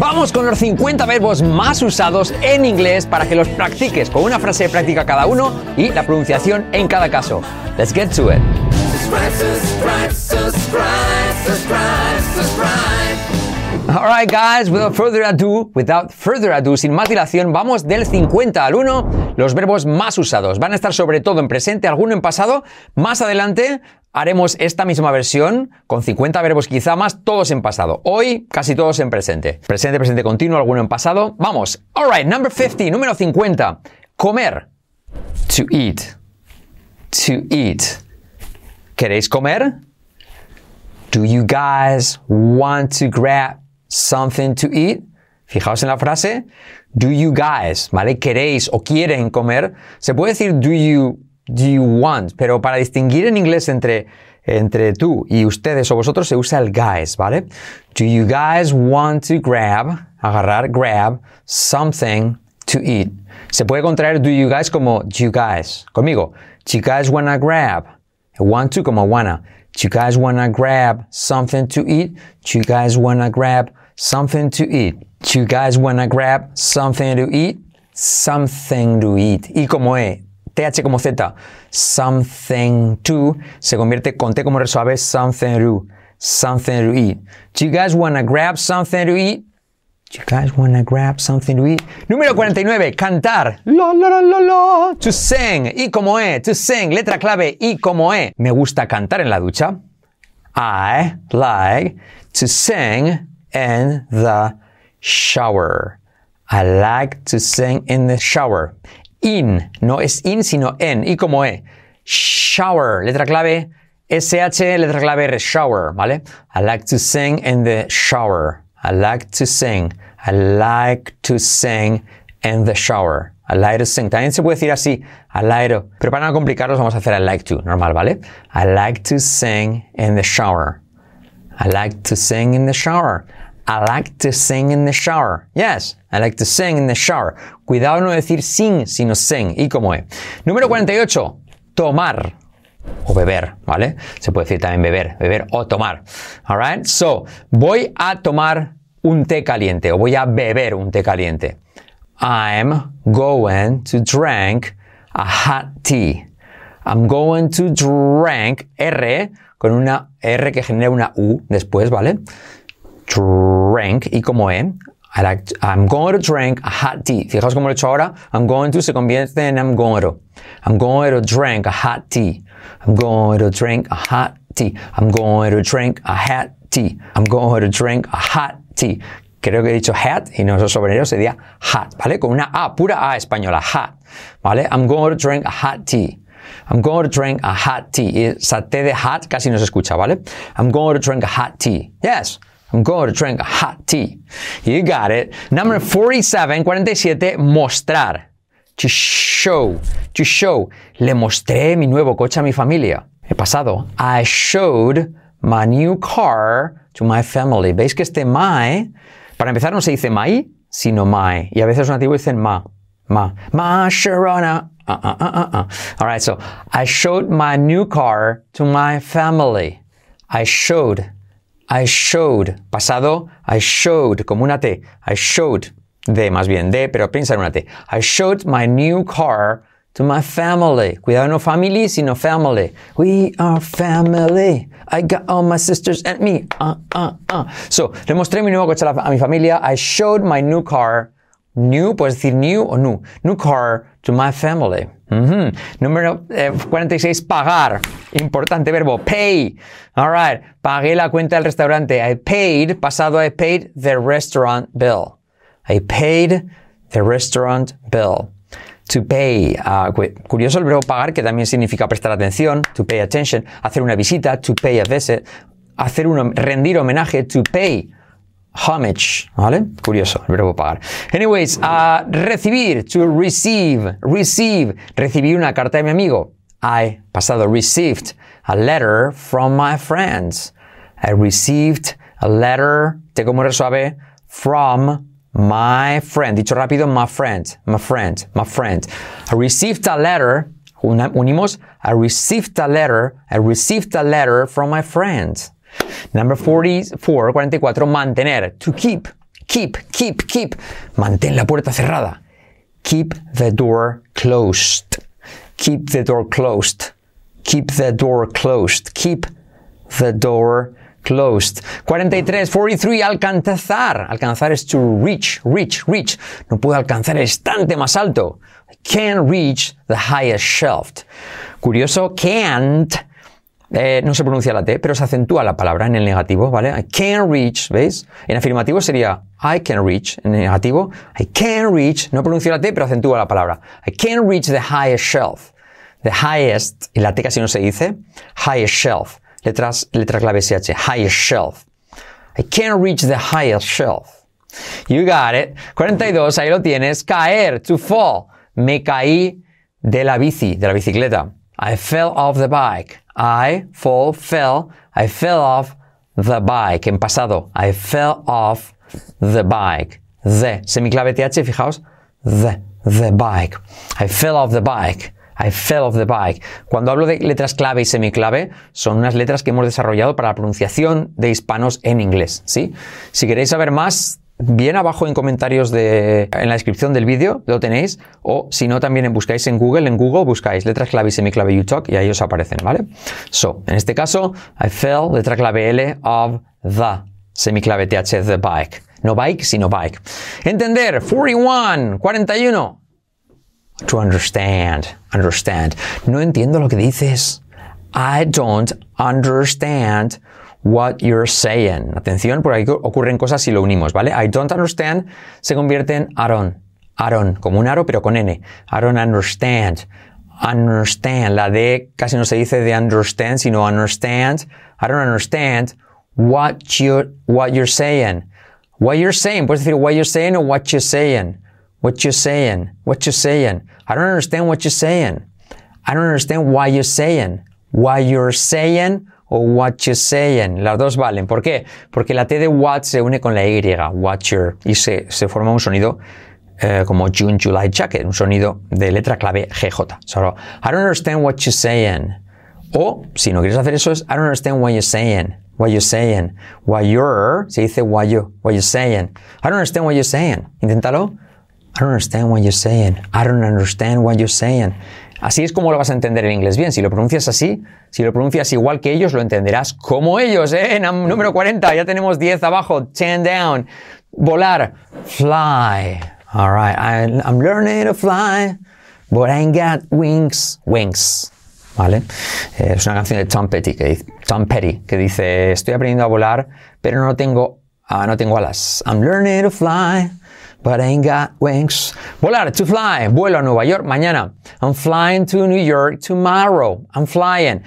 Vamos con los 50 verbos más usados en inglés para que los practiques con una frase de práctica cada uno y la pronunciación en cada caso. Let's get to it. Alright guys, without further ado, without further ado, sin más dilación, vamos del 50 al 1, los verbos más usados. Van a estar sobre todo en presente, alguno en pasado. Más adelante haremos esta misma versión con 50 verbos quizá más, todos en pasado. Hoy casi todos en presente. Presente, presente continuo, alguno en pasado. Vamos. Alright, number 50, número 50. Comer. To eat. To eat. ¿Queréis comer? Do you guys want to grab something to eat? Fijaos en la frase. Do you guys, ¿vale? ¿Queréis o quieren comer? Se puede decir do you, do you want, pero para distinguir en inglés entre, entre tú y ustedes o vosotros se usa el guys, ¿vale? Do you guys want to grab, agarrar, grab something to eat? Se puede contraer do you guys como you guys. Conmigo. Do you guys wanna grab? Want to como wanna. Do you guys wanna grab something to eat? Do you guys wanna grab something to eat? Do you guys wanna grab something to eat? Something to eat. Y como E, TH como Z. Something to se convierte con T como resuave. Something to. Something to eat. Do you guys wanna grab something to eat? Do you guys wanna grab something to eat? Número 49, cantar. La, la. To sing. Y como E. To sing. Letra clave. Y como E. Me gusta cantar en la ducha. I like to sing in the shower. I like to sing in the shower. In. No es in, sino en. Y como E. Shower. Letra clave. SH, letra clave R. Shower. ¿Vale? I like to sing in the shower. I like to sing. I like to sing in the shower. I like to sing. También se puede decir así. I like to. Pero para no complicarlos vamos a hacer I like to. Normal, ¿vale? I like to sing in the shower. I like to sing in the shower. I like to sing in the shower. Yes, I like to sing in the shower. Cuidado no decir sing, sino sing. Y como es. Número 48. Tomar o beber, ¿vale? Se puede decir también beber, beber o tomar. Alright? So, voy a tomar un té caliente o voy a beber un té caliente. I'm going to drink a hot tea. I'm going to drink R con una R que genera una U después, ¿vale? Drink y como E. I like to- I'm going to drink a hot tea. Fijaos cómo lo he hecho ahora. I'm going to se convierte en I'm going to. I'm going to drink a hot tea. I'm going to drink a hot tea. I'm going to drink a hot tea. I'm going to drink a hot tea. Creo que he dicho hat y no es sobre ello, sería hot, ¿vale? Con una A, pura A española, hot, ¿vale? I'm going to drink a hot tea. I'm going to drink a hot tea. Esa de hot casi no se escucha, ¿vale? I'm going to drink a hot tea. Yes. I'm going to drink hot tea. You got it. Number 47, 47, mostrar. To show. To show. Le mostré mi nuevo coche a mi familia. He pasado. I showed my new car to my family. ¿Veis que este my, para empezar no se dice my, sino my. Y a veces los nativos dicen ma. Ma. Ma Sharona. Uh, uh, uh, uh, uh. All right, so I showed my new car to my family. I showed. I showed. Pasado, I showed, como una T. I showed. De, más bien, de, pero piensa en una T. I showed my new car to my family. Cuidado, no family, sino family. We are family. I got all my sisters and me. Uh, uh, uh. So, le mostré mi nuevo coche a, mi familia. I showed my new car. New, puedes decir new o new. New car to my family. Ujú. Número eh, 46, pagar. Importante verbo, pay. All right. Pagué la cuenta del restaurante. I paid, pasado I paid the restaurant bill. I paid the restaurant bill. To pay. ah, cu- curioso el verbo pagar, que también significa prestar atención. To pay attention. Hacer una visita. To pay a visit. Hacer un, rendir homenaje. To pay homage, ¿vale? Curioso, el verbo pagar. Anyways, a recibir, to receive, receive, recibí una carta de mi amigo. I, pasado, received a letter from my friends. I received a letter, te como suave, from my friend. Dicho rápido, my friend, my friend, my friend. I received a letter, unimos, I received a letter, I received a letter from my friend. Number 44, 44, mantener, to keep. Keep, keep, keep. Mantén la puerta cerrada. Keep the door closed. Keep the door closed. Keep the door closed. Keep the door closed. 43, 43, alcanzar. Alcanzar es to reach, reach, reach. No puedo alcanzar el estante más alto. Can't reach the highest shelf. Curioso, can't. Eh, no se pronuncia la T, pero se acentúa la palabra en el negativo, ¿vale? I can't reach, ¿veis? En afirmativo sería I can reach. En negativo, I can't reach. No pronuncia la T, pero acentúa la palabra. I can't reach the highest shelf. The highest, y la T casi no se dice, highest shelf. Letras, letra clave SH, highest shelf. I can't reach the highest shelf. You got it. 42, ahí lo tienes. Caer, to fall. Me caí de la bici, de la bicicleta. I fell off the bike. I fall, fell. I fell off the bike. En pasado. I fell off the bike. The. Semiclave TH, fijaos. The. The bike. I fell off the bike. I fell off the bike. Cuando hablo de letras clave y semiclave, son unas letras que hemos desarrollado para la pronunciación de hispanos en inglés, ¿sí? Si queréis saber más, bien abajo en comentarios de, en la descripción del vídeo lo tenéis, o si no también buscáis en Google, en Google buscáis letras clave y semiclave YouTalk y ahí os aparecen, ¿vale? So, en este caso, I fell, letra clave L, of the, semiclave TH, the bike. No bike, sino bike. Entender, 41, 41 to understand. Understand. No entiendo lo que dices. I don't understand what you're saying. Atención, por ahí ocurren cosas si lo unimos, ¿vale? I don't understand se convierte en Aaron. Aaron, como un aro, pero con N. I don't understand. Understand. La D casi no se dice de understand, sino understand. I don't understand what you what you're saying. What you're saying. Puedes decir what you're saying o what you're saying. What you're saying. What you're saying. I don't understand what you're saying. I don't understand why you're saying. Why you're saying o what you're saying. Las dos valen. ¿Por qué? Porque la T de what se une con la Y, you're, y se, se forma un sonido eh, como June, July, Jacket, un sonido de letra clave GJ. So, I don't understand what you're saying. O, si no quieres hacer eso, es I don't understand what you're saying. What you're saying. What you're, se dice what you, what you're saying. I don't understand what you're saying. Inténtalo. I don't understand what you're saying. I don't understand what you're saying. Así es como lo vas a entender en inglés bien. Si lo pronuncias así, si lo pronuncias igual que ellos, lo entenderás como ellos, ¿eh? Número 40, ya tenemos 10 abajo. 10 down. Volar. Fly. All right. I'm learning to fly, but I ain't got wings. Wings. ¿Vale? Eh, es una canción de Tom Petty que dice, Tom Petty que dice, estoy aprendiendo a volar, pero no tengo, ah, no tengo alas. I'm learning to fly, got wings. Volar, to fly. Vuelo a Nueva York mañana. I'm flying to New York tomorrow. I'm flying.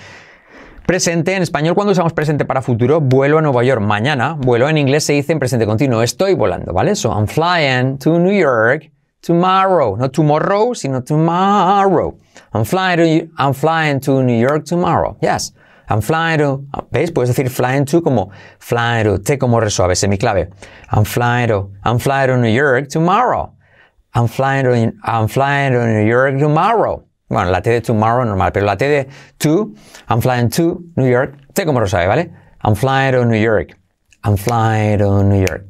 Presente, en español cuando usamos presente para futuro, vuelo a Nueva York mañana. Vuelo en inglés se dice en presente continuo, estoy volando, ¿vale? So I'm flying to New York tomorrow. No tomorrow, sino tomorrow. I'm flying to, I'm flying to New York tomorrow. Yes. I'm flying to, ¿veis? Puedes decir flying to como flying to, T como resuave, semiclave. I'm flying to, I'm flying to New York tomorrow. I'm flying to, I'm flying to New York tomorrow. Bueno, la T de tomorrow normal, pero la T de to, I'm flying to New York, T como resuave, ¿vale? I'm flying to New York. I'm flying to New York.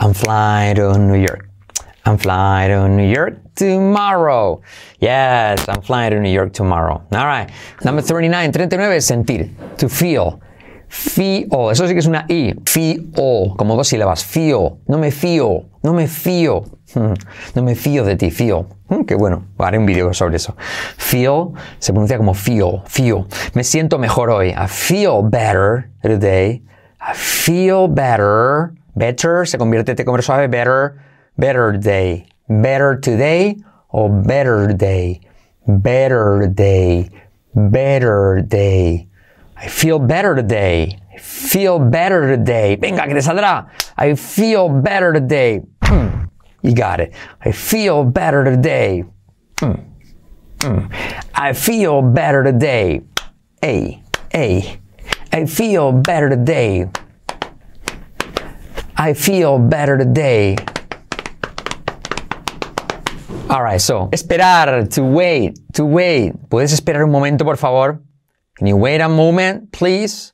I'm flying to New York. I'm flying to New York tomorrow. Yes, I'm flying to New York tomorrow. All right. Number 39, 39, sentir. To feel. Feel. Eso sí que es una I. Feel. Como dos sílabas. Feel. No me fío. No me fío. No me fío de ti. Feel. Mm, qué bueno. Haré un vídeo sobre eso. Feel se pronuncia como feel. Feel. Me siento mejor hoy. I feel better today. I feel better. Better se convierte en suave. Better. Better day. Better today o better day. Better day. Better day. I feel better today. I feel better today. Venga, que te saldrá. I feel better today. Hmm. You got it. Hmm. Hmm. I feel better today. I feel better today. A, A. I feel better today. I feel better today. Alright, so, esperar, to wait, to wait. ¿Puedes esperar un momento, por favor? Can you wait a moment, please?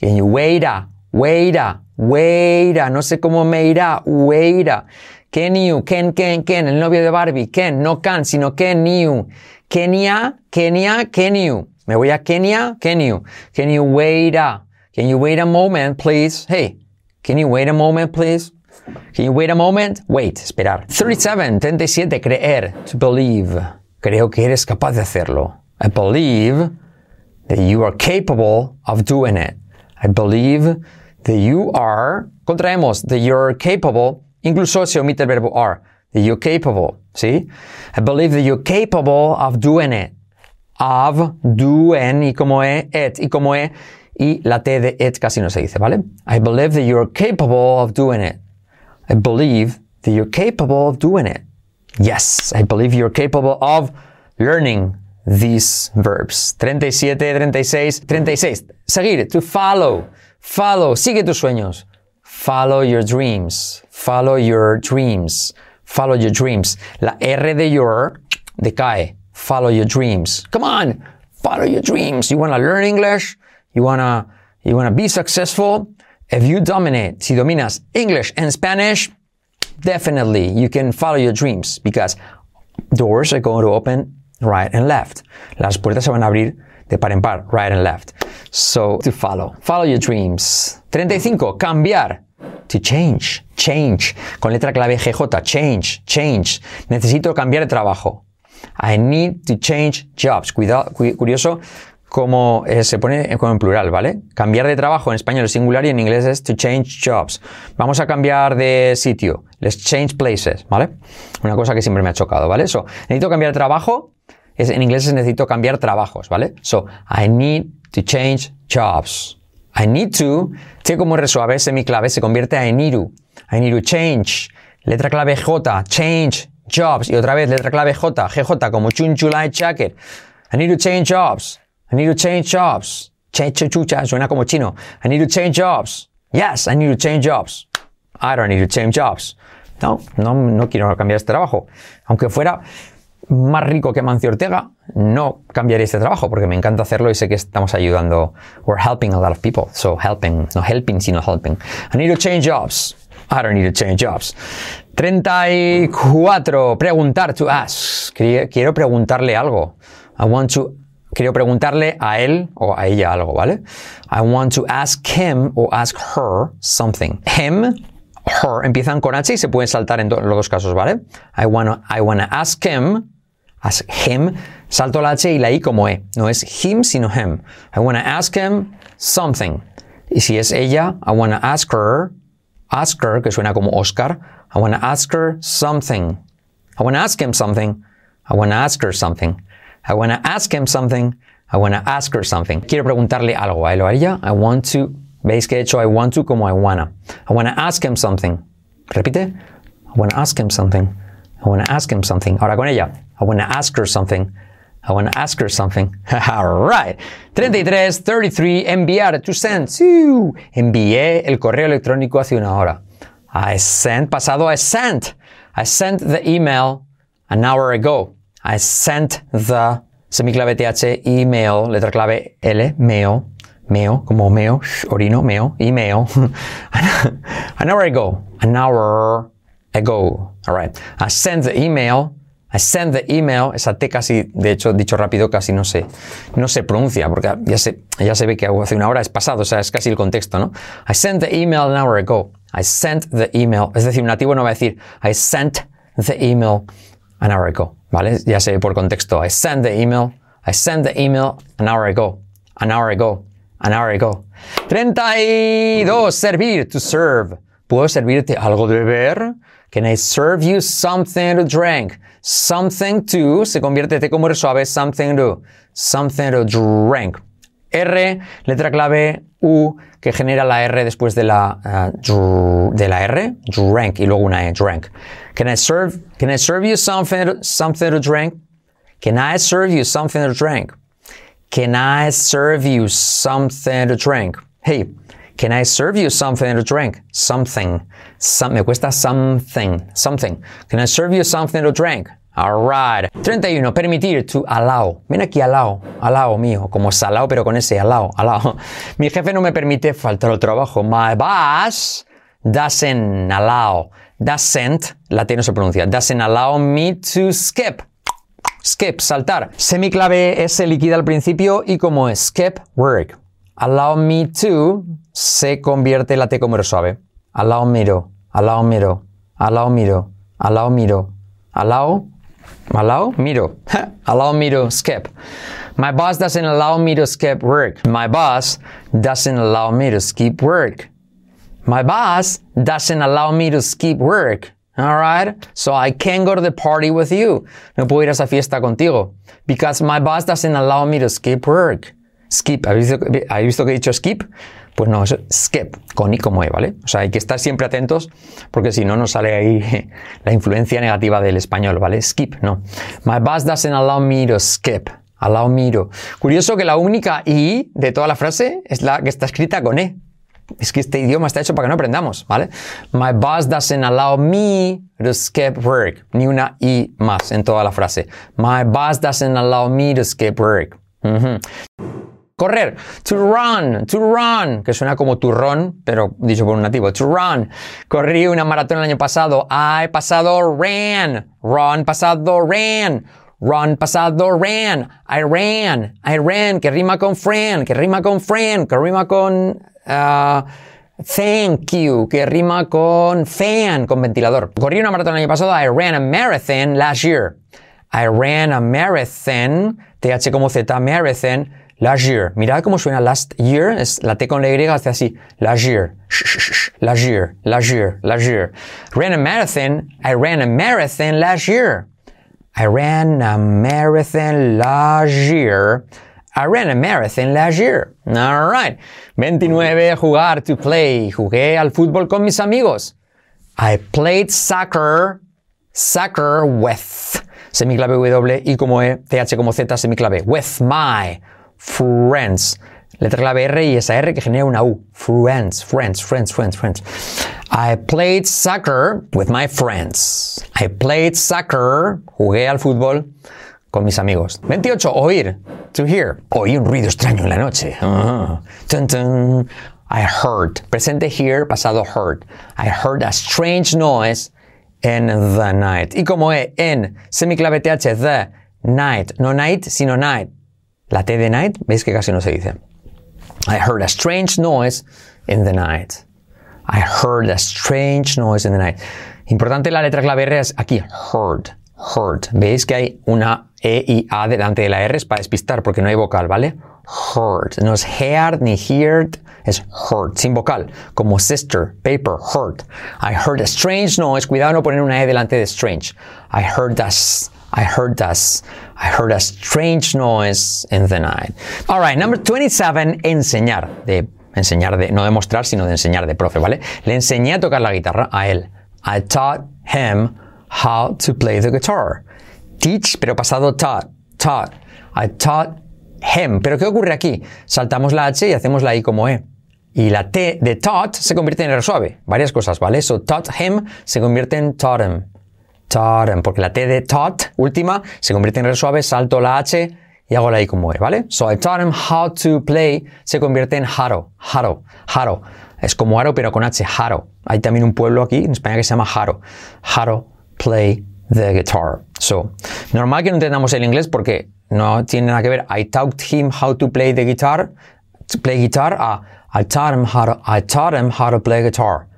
Can you wait a, Weira, weira, no sé cómo me irá, weira. Ken you, Ken, Ken, Ken, el novio de Barbie, Ken, no Can, sino Ken you. Kenia, Kenia, Ken you. Me voy a Kenia, Ken you. Can you wait a, can you wait a moment, please? Hey, can you wait a moment, please? Can you wait a moment? Wait, esperar. 37, 37, creer, to believe. Creo que eres capaz de hacerlo. I believe that you are capable of doing it. I believe that you are, contraemos, that you're capable, incluso se omite el verbo are, that you're capable, ¿sí? I believe that you're capable of doing it. Of, doing, y como e, it, y como e, y la T de it casi no se dice, ¿vale? I believe that you're capable of doing it. I believe that you're capable of doing it. Yes, I believe you're capable of learning these verbs. 37, 36, 36. Seguir, to follow. Follow, sigue tus sueños. Follow your dreams. Follow your dreams. Follow your dreams. La R de your decae. Follow your dreams. Come on, follow your dreams. You want to learn English? You want to you want to be successful? If you dominate, si dominas English and Spanish, definitely you can follow your dreams because doors are going to open right and left. Las puertas se van a abrir de par en par, right and left. So, to follow. Follow your dreams. 35. Cambiar. To change. Change. Con letra clave GJ. Change. Change. Necesito cambiar de trabajo. I need to change jobs. Cuidado, curioso como eh, se pone como en plural, ¿vale? Cambiar de trabajo en español es singular y en inglés es to change jobs. Vamos a cambiar de sitio. Let's change places, ¿vale? Una cosa que siempre me ha chocado, ¿vale? So, necesito cambiar de trabajo. Es, en inglés es necesito cambiar trabajos, ¿vale? So, I need to change jobs. I need to, T como R suave, semiclave, se convierte a I need to. I need to change. Letra clave J, change jobs. Y otra vez, letra clave J, GJ, como chunchulai jacket. I need to change jobs. I need to change jobs. Change chucha, suena como chino. I need to change jobs. Yes, I need to change jobs. I don't need to change jobs. No, no, no quiero cambiar este trabajo. Aunque fuera más rico que Mancio Ortega, no cambiaría este trabajo porque me encanta hacerlo y sé que estamos ayudando. We're helping a lot of people. So helping, no helping, sino helping. I need to change jobs. I don't need to change jobs. 34. Preguntar to ask. Quiero preguntarle algo. I want to quiero preguntarle a él o a ella algo, ¿vale? I want to ask him or ask her something. Him her empiezan con H y se pueden saltar en los dos casos, ¿vale? I wanna, I wanna ask him, ask him, salto la H y la I como E. No es him, sino him. I wanna ask him something. Y si es ella, I wanna ask her, ask her, que suena como Oscar. I wanna ask her something. I wanna ask him something. I wanna ask her something. I wanna ask him something. I wanna ask her something. Quiero preguntarle algo a él o a ella. I want to ¿Veis que he hecho I want to como I wanna? I wanna ask him something. Repite. I wanna ask him something. I wanna ask him something. Ahora con ella. I wanna ask her something. I wanna ask her something. Alright. 33, 33, enviar, to send. Sí. Envié el correo electrónico hace una hora. I sent, pasado, I sent. I sent the email an hour ago. I sent the semiclave TH email, letra clave L, mail, meo, como meo, orino, y meo. an hour ago, an hour ago. All right. I sent the email. I sent the email. Esa T casi, de hecho, dicho rápido, casi no se, no se pronuncia, porque ya se, ya se ve que hace una hora es pasado, o sea, es casi el contexto, ¿no? I sent the email an hour ago. I sent the email. Es decir, un nativo no va a decir, I sent the email an hour ago. ¿Vale? Ya sé por contexto. I sent the email. I sent the email an hour ago. An hour ago. An hour ago. 32. Servir. To serve. ¿Puedo servirte algo de beber? Can I serve you something to drink? Something to se convierte T como suave. Something to. Something to drink. R, letra clave U, que genera la R después de la, uh, de la R. Drank. Y luego una E. Drank. Can I serve, can I serve you something, something to drink? Can I serve you something to drink? Can I serve you something to drink? Hey, can I serve you something to drink? Something. Some, me cuesta something. Something. Can I serve you something to drink? Alright. 31. Permitir. To allow. Ven aquí, allow. Allow, mío. Como salao, pero con ese allow. Allow. Mi jefe no me permite faltar al trabajo. My boss doesn't allow. Doesn't, la T no se pronuncia. Doesn't allow me to skip. Skip, saltar. Semiclave S líquida al principio y como skip, work. Allow me to se convierte la T como suave. Allow me to. Allow me to. Allow me to. Allow me to. Allow Allow me to. allow me to skip. My boss doesn't allow me to skip work. My boss doesn't allow me to skip work. My boss doesn't allow me to skip work. Alright? So I can't go to the party with you. No puedo ir a esa fiesta contigo. Because my boss doesn't allow me to skip work. Skip. ¿Habéis visto, ¿habéis visto que he dicho skip? Pues no, es skip, con i como e, ¿vale? O sea, hay que estar siempre atentos porque si no nos sale ahí la influencia negativa del español, ¿vale? Skip, no. My boss doesn't allow me to skip. Allow me to. Curioso que la única i de toda la frase es la que está escrita con e. Es que este idioma está hecho para que no aprendamos, ¿vale? My boss doesn't allow me to skip work. Ni una i más en toda la frase. My boss doesn't allow me to skip work. Correr. To run. To run. Que suena como turrón, pero dicho por un nativo. To run. Corrí una maratón el año pasado. I pasado ran. Run pasado ran. Run pasado ran. I ran. I ran. Que rima con friend. Que rima con friend. Que rima con... Uh, thank you. Que rima con fan. Con ventilador. Corrí una maratón el año pasado. I ran a marathon last year. I ran a marathon. TH como Z. Marathon Last year. Mirad cómo suena last year. Es la T con la Y hace así. Last year. Last year. Last year. Last year. Ran a marathon. I ran a marathon last year. I ran a marathon last year. I ran a marathon last year. All right. 29. Jugar. To play. Jugué al fútbol con mis amigos. I played soccer. Soccer with. Semiclave W y como E, TH como Z, semiclave. With my friends. Letra clave R y esa R que genera una U. Friends, friends, friends, friends, friends. I played soccer with my friends. I played soccer. Jugué al fútbol con mis amigos. 28. Oír. To hear. Oí un ruido extraño en la noche. Uh I heard. Presente here, pasado heard. I heard a strange noise in the night. Y como E, en, semiclave TH, the night. No night, sino night. La T de night, veis que casi no se dice. I heard a strange noise in the night. I heard a strange noise in the night. Importante la letra clave R es aquí, heard, heard. Veis que hay una E y A delante de la R es para despistar porque no hay vocal, ¿vale? Heard. No es heard ni heard, es heard, sin vocal. Como sister, paper, heard. I heard a strange noise. Cuidado no poner una E delante de strange. I heard a I heard us. I heard a strange noise in the night. All right, number 27, enseñar. De enseñar de, no demostrar, sino de enseñar de profe, ¿vale? Le enseñé a tocar la guitarra a él. I taught him how to play the guitar. Teach, pero pasado taught. Taught. I taught him. Pero ¿qué ocurre aquí? Saltamos la H y hacemos la I como E. Y la T de taught se convierte en R suave. Varias cosas, ¿vale? So taught him se convierte en taught him. Taught porque la T de taught, última, se convierte en R suave, salto la H y hago la I como E, ¿vale? So I taught him how to play se convierte en Haro, Haro, Haro. Es como Haro pero con H, Haro. Hay también un pueblo aquí en España que se llama Haro. Haro play the guitar. So, normal que no entendamos el inglés porque no tiene nada que ver. I taught him how to play the guitar, to play guitar, a I taught him how to, I taught him how to play guitar.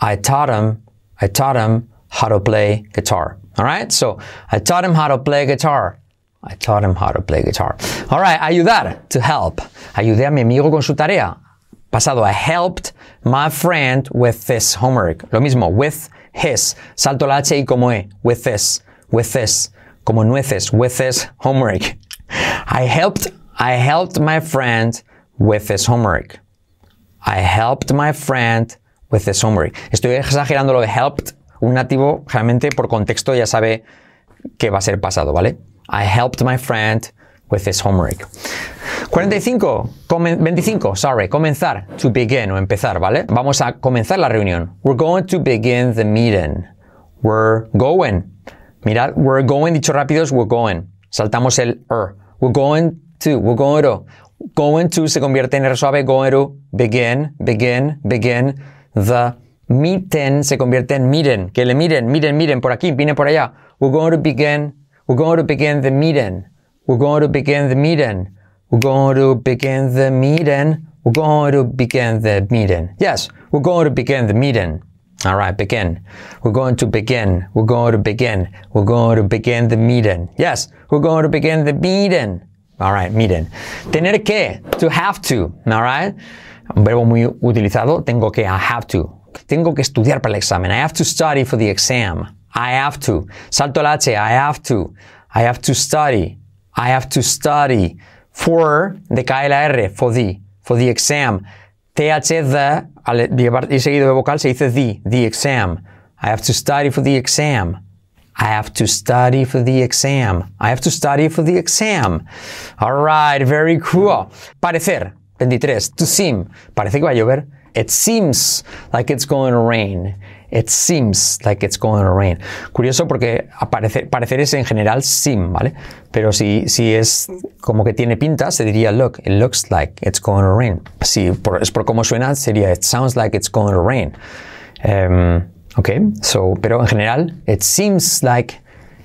I taught him, I taught him how to play guitar. All right? So I taught him how to play guitar. I taught him how to play guitar. All right, ayudar, to help. Ayudé a mi amigo con su tarea. Pasado, I helped my friend with this homework. Lo mismo, with his. Salto la H y como E. With this. With this. Como nueces. With this homework. I helped, I helped my friend with this homework. I helped my friend with this homework. Estoy exagerando lo de helped un nativo realmente por contexto ya sabe que va a ser pasado, ¿vale? I helped my friend with his homework. 45, 25, sorry, comenzar, to begin o empezar, ¿vale? Vamos a comenzar la reunión. We're going to begin the meeting. We're going. Mirad, we're going, dicho rápido es we're going. Saltamos el er. We're going to, we're going to. Going to se convierte en R suave, going to, begin, begin, begin. The meeting se convierte en miren, que le miren, miren, miren, por aquí, viene por allá. We're going to begin, we're going to begin the meeting. We're going to begin the meeting. We're going to begin the meeting. We're going to begin the meeting. Yes, we're going to begin the meeting. All right, begin. We're going to begin. We're going to begin. We're going to begin the meeting. Yes, we're going to begin the meeting. All right, meeting. Tener que, to have to. All right. Un verbo muy utilizado. Tengo que, I have to. Tengo que estudiar para el examen. I have to study for the exam. I have to. Salto el H. I have to. I have to study. I have to study for, decae la R, for the, for the exam. TH, the, al llevar y seguido de vocal se dice the, the exam. I have to study for the exam. I have to study for the exam. I have to study for the exam. All right, very cool. Parecer, 23. To seem, parece que va a llover. It seems like it's going to rain. It seems like it's going to rain. Curioso porque parecer, parecer es en general seem, ¿vale? Pero si, si es como que tiene pinta, se diría look. It looks like it's going to rain. Si por, es por cómo suena, sería it sounds like it's going to rain. Um, ok, so, pero en general, it seems like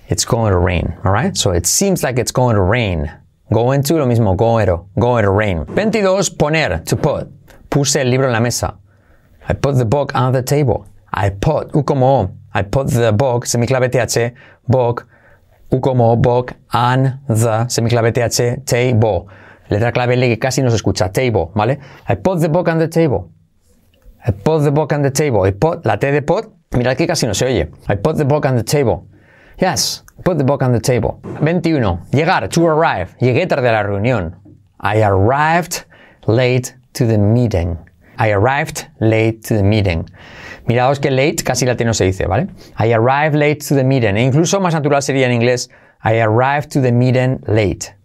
it's going to rain. Alright? So it seems like it's going to rain. Going to, lo mismo, going to, going to rain. 22, poner, to put. Puse el libro en la mesa. I put the book on the table. I put, U como O. I put the book, semiclave TH, book, U como O, book, on the, semiclave TH, table. Letra clave L que casi no se escucha, table, ¿vale? I put the book on the table. I put the book on the table. I put, la T de put, mirad que casi no se oye. I put the book on the table. Yes, put the book on the table. 21. Llegar, to arrive. Llegué tarde a la reunión. I arrived late to the meeting. I arrived late to the meeting. Miraos que late casi latino se dice, ¿vale? I arrived late to the meeting. E incluso más natural sería en inglés I arrived to the meeting late.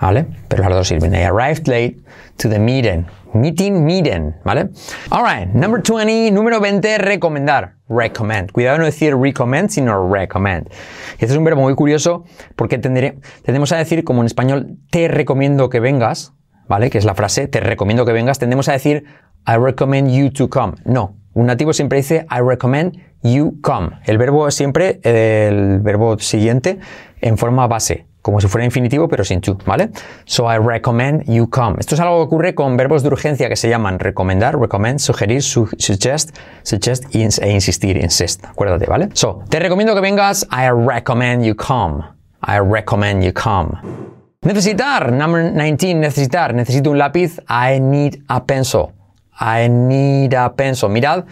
¿Vale? Pero las dos sirven. I arrived late to the meeting. Meeting, meeting, ¿vale? Alright, number 20, número 20, recomendar. Recommend. Cuidado no decir recommend, sino recommend. Este es un verbo muy curioso porque tendré, tendemos a decir, como en español, te recomiendo que vengas, ¿vale? Que es la frase, te recomiendo que vengas. Tendemos a decir, I recommend you to come. No. Un nativo siempre dice, I recommend you come. El verbo siempre, el verbo siguiente, en forma base como si fuera infinitivo, pero sin to, ¿vale? So I recommend you come. Esto es algo que ocurre con verbos de urgencia que se llaman recomendar, recommend, sugerir, su suggest, suggest e insistir, insist. Acuérdate, ¿vale? So, te recomiendo que vengas. I recommend you come. I recommend you come. Necesitar, number 19, necesitar. Necesito un lápiz. I need a pencil. I need a pencil. Mirad,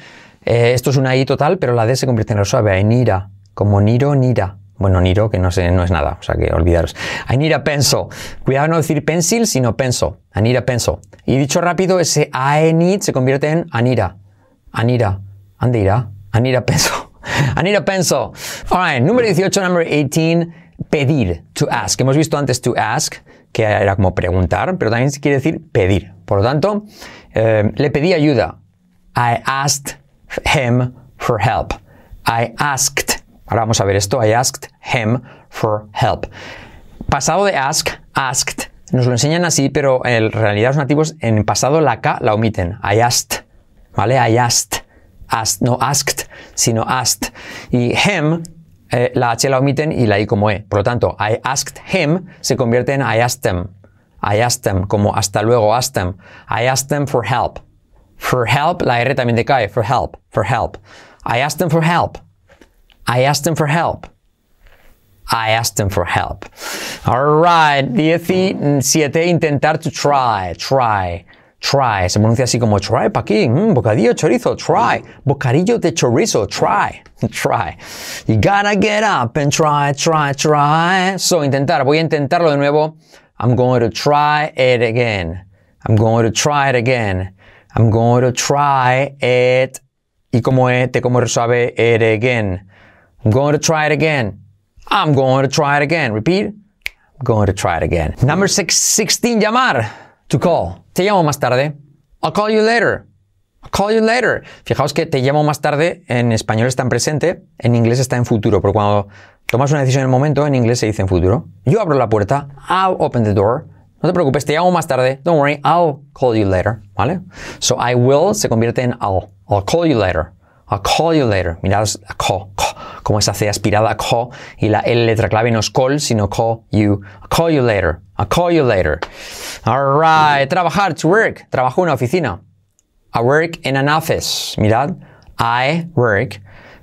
eh, esto es una I total, pero la D se convierte en la suave. I need a. Como niro, nira. Bueno, Niro, que no, sé, no es nada, o sea que olvidaros. I need a pencil. Cuidado no decir pencil, sino pencil. I need a pencil. Y dicho rápido, ese need se convierte en Anira. Anira. ¿Dónde irá? I need a pencil. I need a pencil. Alright, número 18, number 18, pedir, to ask. Hemos visto antes to ask, que era como preguntar, pero también quiere decir pedir. Por lo tanto, eh, le pedí ayuda. I asked him for help. I asked Ahora vamos a ver esto. I asked him for help. Pasado de ask, asked. Nos lo enseñan así, pero en realidad los nativos en pasado la K la omiten. I asked. ¿Vale? I asked. asked no asked, sino asked. Y him, eh, la H la omiten y la I como E. Por lo tanto, I asked him se convierte en I asked him. I asked him, como hasta luego, asked him. I asked him for help. For help, la R también decae. For help, for help. I asked him for help. I asked him for help. I asked him for help. Alright, 17. Intentar to try, try, try. Se pronuncia así como try pa' aquí. Mm, bocadillo chorizo, try. Bocadillo de chorizo, try, try. You gotta get up and try, try, try. So, intentar. Voy a intentarlo de nuevo. I'm going to try it again. I'm going to try it again. I'm going to try it. Y como e, te como resuave it again. I'm going to try it again. I'm going to try it again. Repeat. I'm going to try it again. Number six, 16, llamar. To call. Te llamo más tarde. I'll call you later. I'll call you later. Fijaos que te llamo más tarde en español está en presente, en inglés está en futuro, porque cuando tomas una decisión en el momento, en inglés se dice en futuro. Yo abro la puerta, I'll open the door. No te preocupes, te llamo más tarde. Don't worry, I'll call you later, ¿vale? So I will se convierte en I'll. I'll call you later. I'll call you later. Mirad, call, call, como esa C aspirada, call, y la L letra clave no es call, sino call you. I'll call you later. I'll call you later. Alright, trabajar, to work. Trabajo en una oficina. I work in an office. Mirad, I work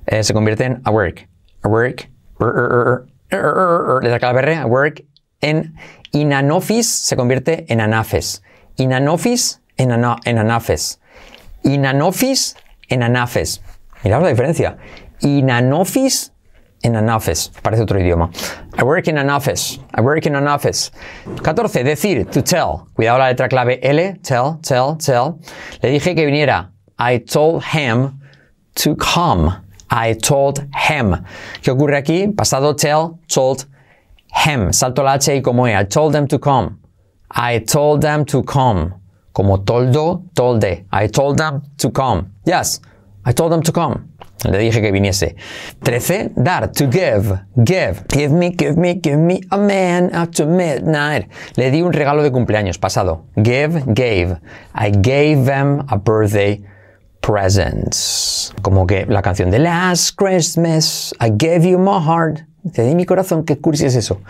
eh, se convierte en I work. I work. Letra clave R. I work en in an office se convierte en an office. In an office en an, en an office. In an office en an office. Mirad la diferencia. In an office en an office. Parece otro idioma. I work in an office. I work in an office. 14. Decir, to tell. Cuidado la letra clave L. Tell, tell, tell. Le dije que viniera. I told him to come. I told him. ¿Qué ocurre aquí? Pasado tell, told him. Salto la H y como E. I told them to come. I told them to come. Como toldo, tolde. I told them to come. Yes, I told them to come. Le dije que viniese. 13. Dar. To give. Give. Give me, give me, give me a man after midnight. Le di un regalo de cumpleaños. Pasado. Give, gave. I gave them a birthday presents. Como que la canción de Last Christmas, I gave you my heart. Te di mi corazón. ¿Qué cursi es eso?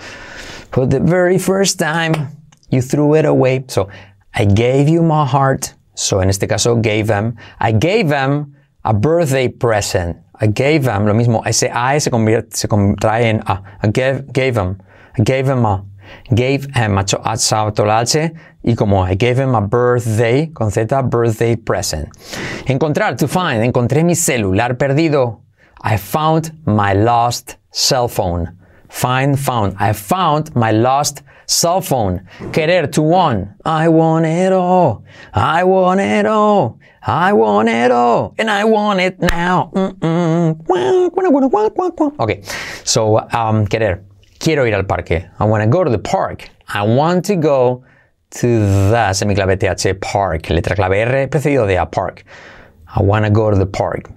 For the very first time, you threw it away. So, I gave you my heart. So, en este caso, gave them. I gave them a birthday present. I gave them, lo mismo, ese I se, convierte, se contrae en A. I gave, gave them. I gave them a. Gave him, la H, y como I gave him a birthday, con Z, birthday present. Encontrar, to find, encontré mi celular perdido. I found my lost cell phone. Find, found. I found my lost cell phone. Querer, to want. I want it all. I want it all. I want it all. And I want it now. Okay. So, um, querer. Quiero ir al parque. I want to go to the park. I want to go to the semiclave TH park. Letra clave R precedido de a park. I want to go to the park.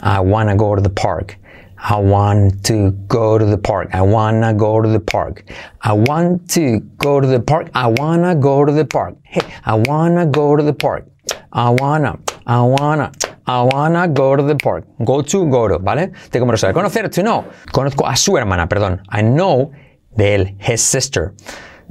I want to go to the park. I want to go to the park. I want to go to the park. I want to go to the park. I want to go to the park. Hey, I want to go to the park. I wanna, I wanna, I wanna go to the park. Go to, go to, ¿vale? Te como saber. Conocer, to know. Conozco a su hermana, perdón. I know de él, his sister.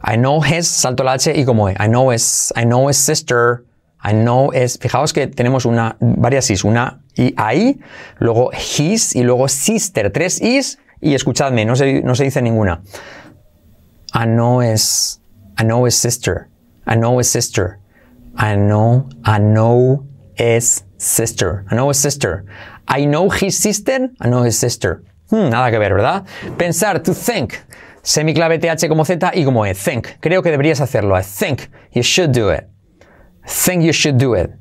I know his, salto la H y como I know his, I know his sister. I know his. Fijaos que tenemos una, varias is, una y ahí, luego his y luego sister. Tres is y escuchadme, no se, no se dice ninguna. I know his, I know his sister. I know his sister. I know, I know his sister. I know his sister. I know his sister. I know his sister. Hmm, nada que ver, ¿verdad? Pensar, to think. Semiclave TH como Z y como E. Think. Creo que deberías hacerlo. I think you should do it. Think you should do it.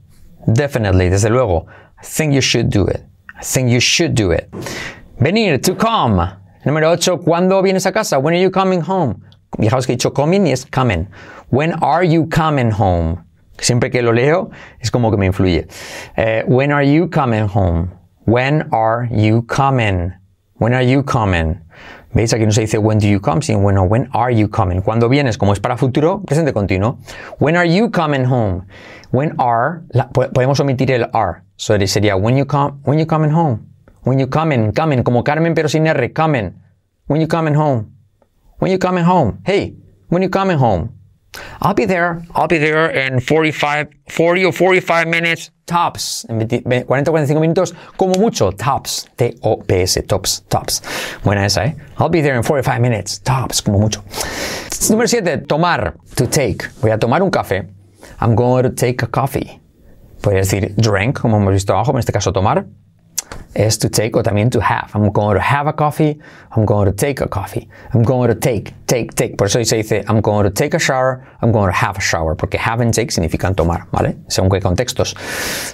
Definitely, desde luego. Think you should do it. I think you should do it. Venir, to come. Número 8. ¿Cuándo vienes a casa? When are you coming home? Fijaos que he dicho coming y es coming. When are you coming home? Siempre que lo leo es como que me influye. Uh, when are you coming home? When are you coming? When are you coming? ¿Veis? Aquí no se dice when do you come, sino bueno, when are you coming? Cuando vienes, como es para futuro, presente continuo. When are you coming home? When are, podemos omitir el are. So sería when you come, when you coming home? When you coming, coming, como Carmen pero sin R, coming. When you coming home? When you coming home? Hey, when you coming home? I'll be there. I'll be there in 45, 40 or 45 minutes tops. En 40 o 45 minutos, como mucho. Tops. T-O-P-S. Tops. Tops. Buena esa, ¿eh? I'll be there in 45 minutes. Tops. Como mucho. Número 7. Tomar. To take. Voy a tomar un café. I'm going to take a coffee. Podría decir drink, como hemos visto abajo, en este caso tomar es to take o también to have. I'm going to have a coffee. I'm going to take a coffee. I'm going to take, take, take. Por eso se dice I'm going to take a shower. I'm going to have a shower. Porque have and take significan tomar, ¿vale? Según qué contextos.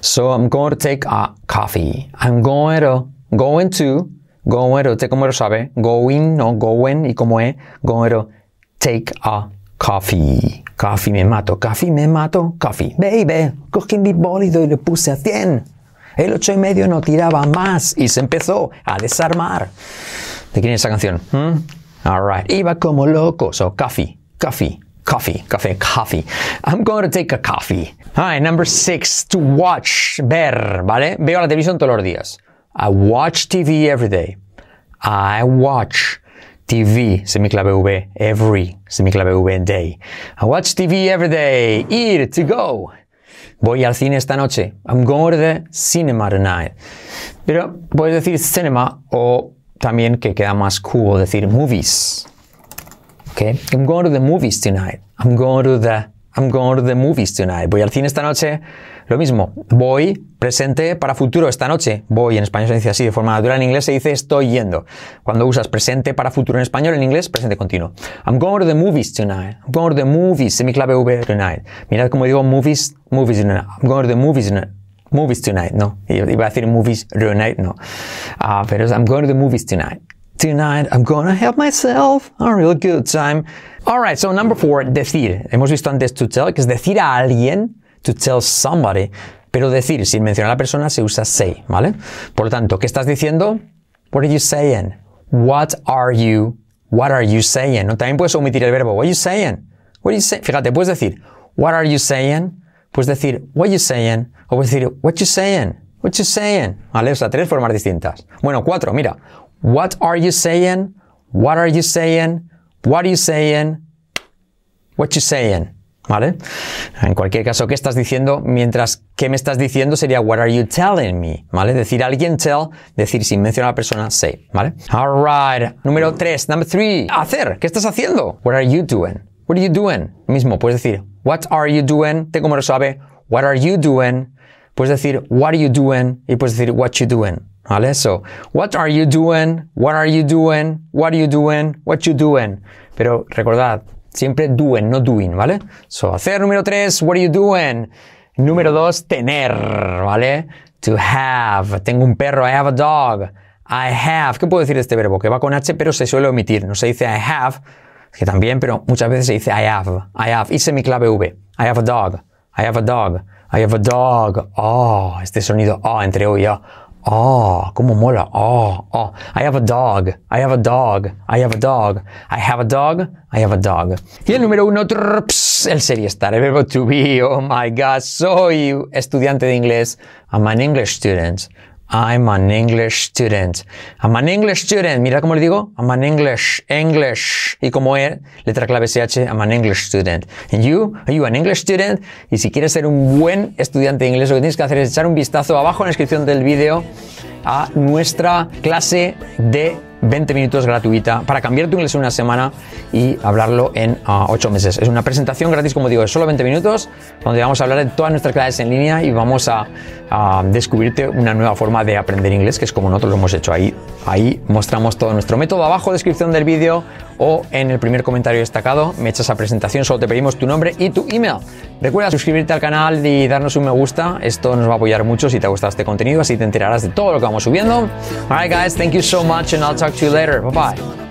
So I'm going to take a coffee. I'm going to, going to, going to, lo sabe, going, no going, y como es, going to take a coffee. Coffee me mato, coffee me mato, coffee. Baby, cogí mi bólido y le puse a 100. El ocho y medio no tiraba más y se empezó a desarmar. ¿De quién es esa canción? Hmm? All right. Iba como loco. So, coffee, coffee, coffee, coffee, coffee. I'm going to take a coffee. All right, number six, to watch, ver, ¿vale? Veo la televisión todos los días. I watch TV every day. I watch TV, semiclave V, every, semiclave V, day. I watch TV every day. Ir, to go. Voy al cine esta noche. I'm going to the cinema tonight. Pero puedes decir cinema o también que queda más cool decir movies. Okay? I'm going to the movies tonight. I'm going to the I'm going to the movies tonight. Voy al cine esta noche. Lo mismo. Voy, presente para futuro esta noche. Voy en español se dice así de forma natural. En inglés se dice estoy yendo. Cuando usas presente para futuro en español, en inglés presente continuo. I'm going to the movies tonight. I'm going to the movies. Semiclave V tonight. Mirad cómo digo movies, movies tonight. I'm going to the movies tonight. Movies tonight, no. Iba a decir movies tonight, no. Uh, pero I'm going to the movies tonight. Tonight I'm gonna have myself a real good time. Alright, so number four, decir. Hemos visto antes to tell, que es decir a alguien, to tell somebody. Pero decir, sin mencionar a la persona, se usa say, ¿vale? Por lo tanto, ¿qué estás diciendo? What are you saying? What are you, what are you saying? No, también puedes omitir el verbo. What are you saying? What are you saying? Fíjate, puedes decir, what are you saying? Puedes decir, what are you saying? O puedes decir, what you saying? What you saying? ¿Vale? O sea, tres formas distintas. Bueno, cuatro, mira. What are you saying? What are you saying? What are you saying? What you saying? ¿Vale? En cualquier caso, ¿qué estás diciendo? Mientras, ¿qué me estás diciendo? Sería what are you telling me? ¿Vale? Decir alguien tell, decir sin mencionar a la persona say. ¿Vale? Alright. Número tres. Number three. Hacer. ¿Qué estás haciendo? What are you doing? What are you doing? Mismo, puedes decir what are you doing? Te como sabe. What are you doing? Puedes decir what are you doing? Y puedes decir what you doing. ¿Vale? So, what are you doing? What are you doing? What are you doing? What you doing? Pero recordad, siempre doing, no doing, ¿vale? So, hacer número tres, what are you doing? Número dos, tener, ¿vale? To have. Tengo un perro, I have a dog. I have. ¿Qué puedo decir de este verbo? Que va con H, pero se suele omitir. No se dice I have, que también, pero muchas veces se dice I have. I have. Y semiclave V. I have a dog. I have a dog. I have a dog. Oh, este sonido, oh, entre O y O. Oh, cómo mola. Oh, oh. I have a dog. I have a dog. I have a dog. I have a dog. I have a dog. Y el número uno, trps, el serie estar, el verbo to be. Oh my God, soy estudiante de inglés. I'm an English student. I'm an English student. I'm an English student. Mira cómo le digo. I'm an English, English. Y como E, letra clave SH, I'm an English student. And you, are you an English student? Y si quieres ser un buen estudiante de inglés, lo que tienes que hacer es echar un vistazo abajo en la descripción del vídeo a nuestra clase de 20 minutos gratuita para cambiar tu inglés en una semana y hablarlo en 8 ah, meses. Es una presentación gratis, como digo, de solo 20 minutos, donde vamos a hablar de todas nuestras clases en línea y vamos a, descubrirte una nueva forma de aprender inglés, que es como nosotros lo hemos hecho ahí. Ahí mostramos todo nuestro método. Abajo, descripción del vídeo o en el primer comentario destacado, me echas a presentación, solo te pedimos tu nombre y tu email. Recuerda suscribirte al canal y darnos un me gusta, esto nos va a apoyar mucho si te ha gustado este contenido, así te enterarás de todo lo que vamos subiendo. Alright guys, thank you so much and I'll talk to you later. Bye bye.